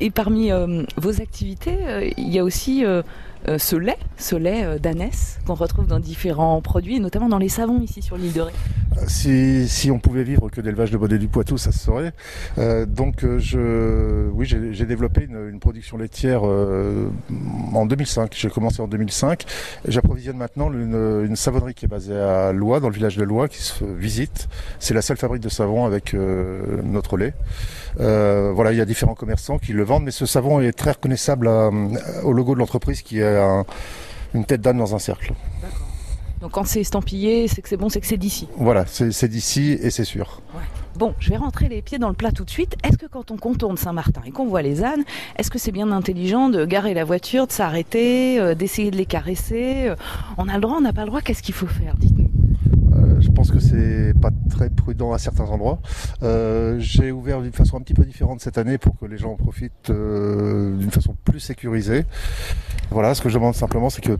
Et parmi vos activités, il y a aussi euh, ce lait, ce lait euh, d'ânesse qu'on retrouve dans différents produits, notamment dans les savons ici sur l'île de Ré. Euh, si, si on pouvait vivre que d'élevage de bonnet du Poitou, ça se saurait. donc je, oui, j'ai développé une, production laitière en 2005. J'ai commencé en 2005. J'approvisionne maintenant une, une, savonnerie qui est basée à Lois, dans le village de Lois, qui se visite. C'est la seule fabrique de savon avec notre lait. voilà, il y a différents commerçants qui le vendent, mais ce savon est très reconnaissable au logo de l'entreprise qui est une tête d'âne dans un cercle. Donc quand c'est estampillé, c'est que c'est bon, c'est que c'est d'ici. Voilà, c'est d'ici et c'est sûr. Bon, je vais rentrer les pieds dans le plat tout de suite. Est-ce que quand on contourne Saint-Martin et qu'on voit les ânes, est-ce que c'est bien intelligent de garer la voiture, de s'arrêter, euh, d'essayer de les caresser euh, On a le droit, on n'a pas le droit Qu'est-ce qu'il faut faire Dites-nous. Euh, je pense que c'est pas très prudent à certains endroits. J'ai ouvert d'une façon un petit peu différente cette année pour que les gens en profitent d'une façon plus sécurisée. Voilà, ce que je demande simplement, c'est que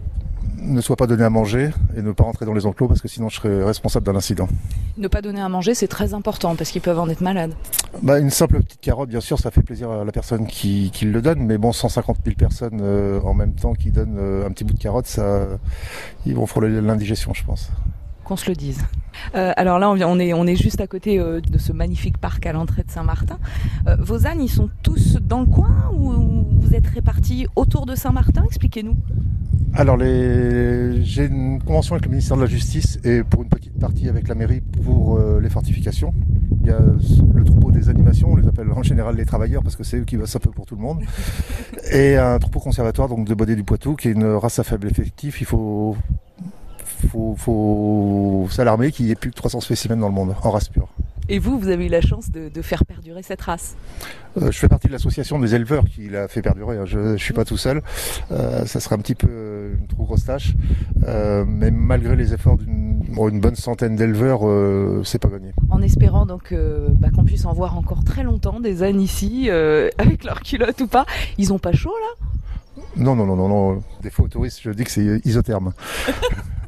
ne soit pas donné à manger et ne pas rentrer dans les enclos parce que sinon je serais responsable d'un incident. Ne pas donner à manger, c'est très important parce qu'ils peuvent en être malades. Bah, une simple petite carotte, bien sûr, ça fait plaisir à la personne qui, le donne, mais bon, 150 000 personnes euh, en même temps qui donnent euh, un petit bout de carotte, ça, ils vont frôler l'indigestion, je pense qu'on se le dise. Euh, alors là, on est, on est juste à côté euh, de ce magnifique parc à l'entrée de Saint-Martin. Euh, vos ânes, ils sont tous dans le coin ou vous êtes répartis autour de Saint-Martin? Expliquez-nous. Alors, les... j'ai une convention avec le ministère de la Justice et pour une petite partie avec la mairie pour les fortifications. Il y a le troupeau des animations, on les appelle en général les travailleurs parce que c'est eux qui bossent un peu pour tout le monde. Et un troupeau conservatoire donc de Baudet du Poitou qui est une race à faible effectif. Il faut faut, faut s'alarmer qu'il n'y ait plus que 300 spécimens dans le monde, en race pure. Et vous, vous avez eu la chance de, faire perdurer cette race? Euh, Je fais partie de l'association des éleveurs qui l'a fait perdurer. Hein. Je ne suis pas tout seul. Euh, ça serait un petit peu grosse tâche. Euh, mais malgré les efforts d'une bonne centaine d'éleveurs, c'est pas gagné. En espérant donc bah, qu'on puisse en voir encore très longtemps des ânes ici, avec leurs culottes ou pas. Ils ont pas chaud là? Non, non, non, non, non. Des fois, touristes, je dis que c'est isotherme.